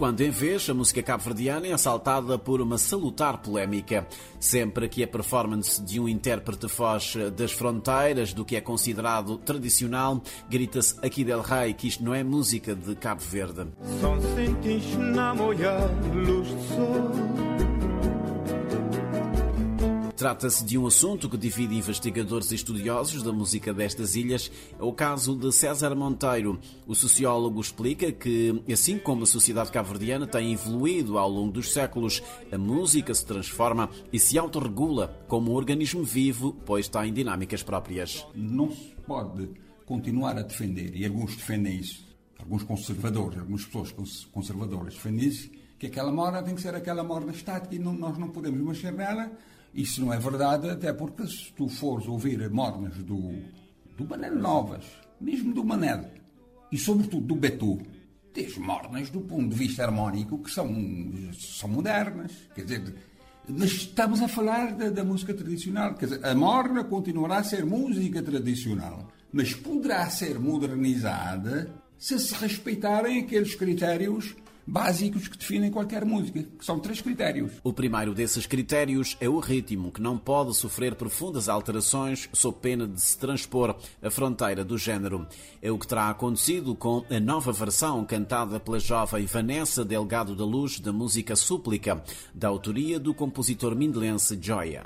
quando em vez a música cabo-verdiana é assaltada por uma salutar polémica. Sempre que a performance de um intérprete foge das fronteiras do que é considerado tradicional, grita-se aqui del Rey que isto não é música de Cabo Verde. Trata-se de um assunto que divide investigadores e estudiosos da música destas ilhas. É o caso de César Monteiro. O sociólogo explica que, assim como a sociedade cabo-verdiana tem evoluído ao longo dos séculos, a música se transforma e se autorregula como um organismo vivo, pois tem dinâmicas próprias. Não se pode continuar a defender, e alguns defendem isso, alguns conservadores, algumas pessoas conservadoras defendem isso, que aquela morna tem que ser aquela morna estática e não, nós não podemos mexer nela isso não é verdade, até porque se tu fores ouvir mornas do, do Manel Novas, mesmo do Manel, e sobretudo do Betu, tens mornas do ponto de vista harmónico que são, são modernas. Quer dizer, mas estamos a falar da, da, música tradicional. Quer dizer, a morna continuará a ser música tradicional, mas poderá ser modernizada se se respeitarem aqueles critérios básicos que definem qualquer música, que são três critérios. O primeiro desses critérios é o ritmo, que não pode sofrer profundas alterações sob pena de se transpor a fronteira do género. É o que terá acontecido com a nova versão cantada pela jovem Vanessa Delgado da Luz da música Súplica, da autoria do compositor mindelense Joya.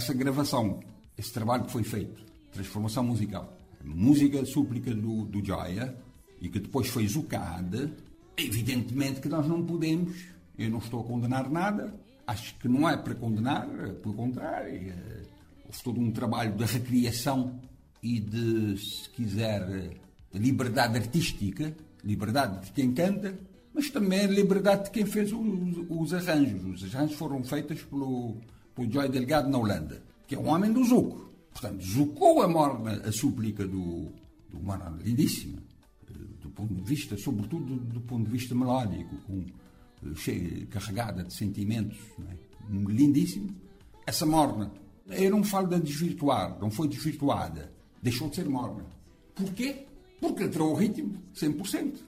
Essa gravação, esse trabalho que foi feito, transformação musical, música súplica do, do Joya, e que depois foi zucada, evidentemente que nós não podemos, eu não estou a condenar nada, acho que não é para condenar, pelo contrário, é, houve todo um trabalho de recriação e de, se quiser, liberdade artística, liberdade de quem canta, mas também liberdade de quem fez os, os arranjos. Os arranjos foram feitos pelo o Joy Delgado na Holanda, que é um homem do Zuco. Portanto, zucou a morna, a súplica do, do Morna, lindíssima, do ponto de vista, sobretudo do, ponto de vista melódico, com, eh, cheia, carregada de sentimentos, é? lindíssimo. Essa morna, eu não falo da desvirtuar, não foi desvirtuada, deixou de ser morna. Porquê? Porque entrou o ritmo 100%.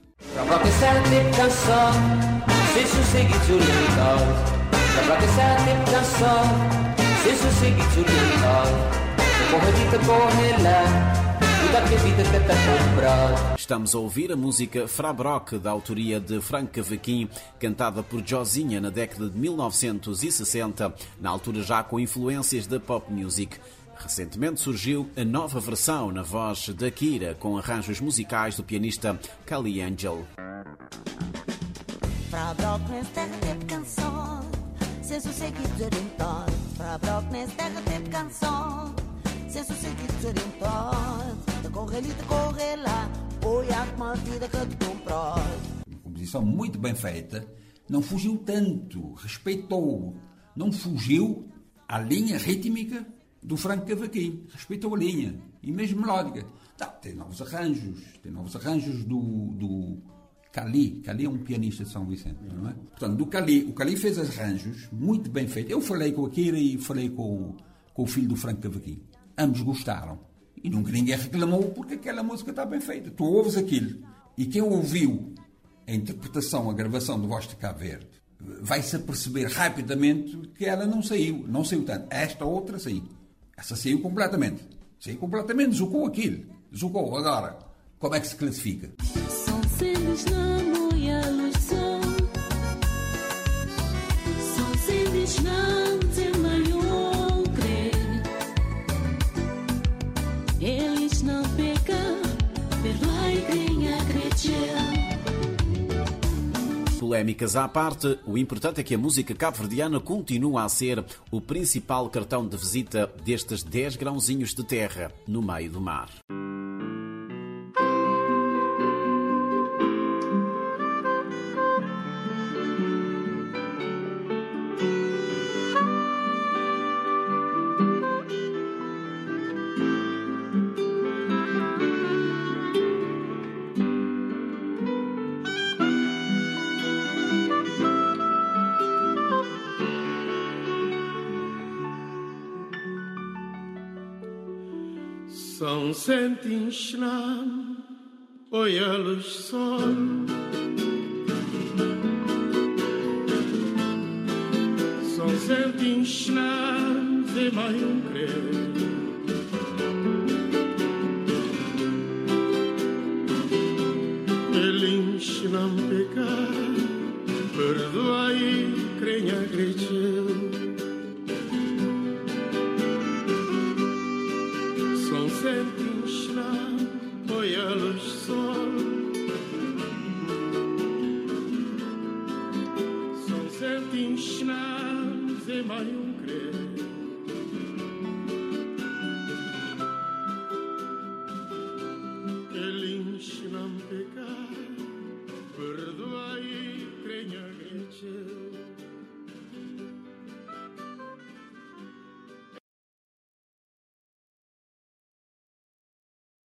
Se dita, corre lá Estamos a ouvir a música Frabrock, da autoria de Frank Cavaquin, cantada por Josinha na década de 1960, na altura já com influências da pop music. Recentemente surgiu a nova versão na voz da Kira, com arranjos musicais do pianista Kali Angel. Composição muito bem feita Não fugiu tanto Respeitou Não fugiu à linha rítmica do Franco Cavaquinho. Respeitou a linha. E mesmo melódica. Tá, tem novos arranjos. Tem novos arranjos do, do Cali, Cali é um pianista de São Vicente, não é? Portanto, do Cali, o Cali fez arranjos muito bem feitos. Eu falei com a Kira e falei com, com o filho do Franco Cavaquinho. Ambos gostaram. E nunca ninguém reclamou porque aquela música está bem feita. Tu ouves aquilo. E quem ouviu a interpretação, a gravação do Voz de Cabo Verde, vai-se aperceber rapidamente que ela não saiu. Não saiu tanto. Esta outra saiu. Essa saiu completamente. Saiu completamente, zucou aquilo. Zucou. Agora, como é que se classifica? Polémicas à parte, o importante é que a música cabo-verdiana continua a ser o principal cartão de visita destes 10 grãozinhos de terra no meio do mar. São sentinhos olha-los sol. São sentinhos vê mais um crer. din ślad ze mają krew.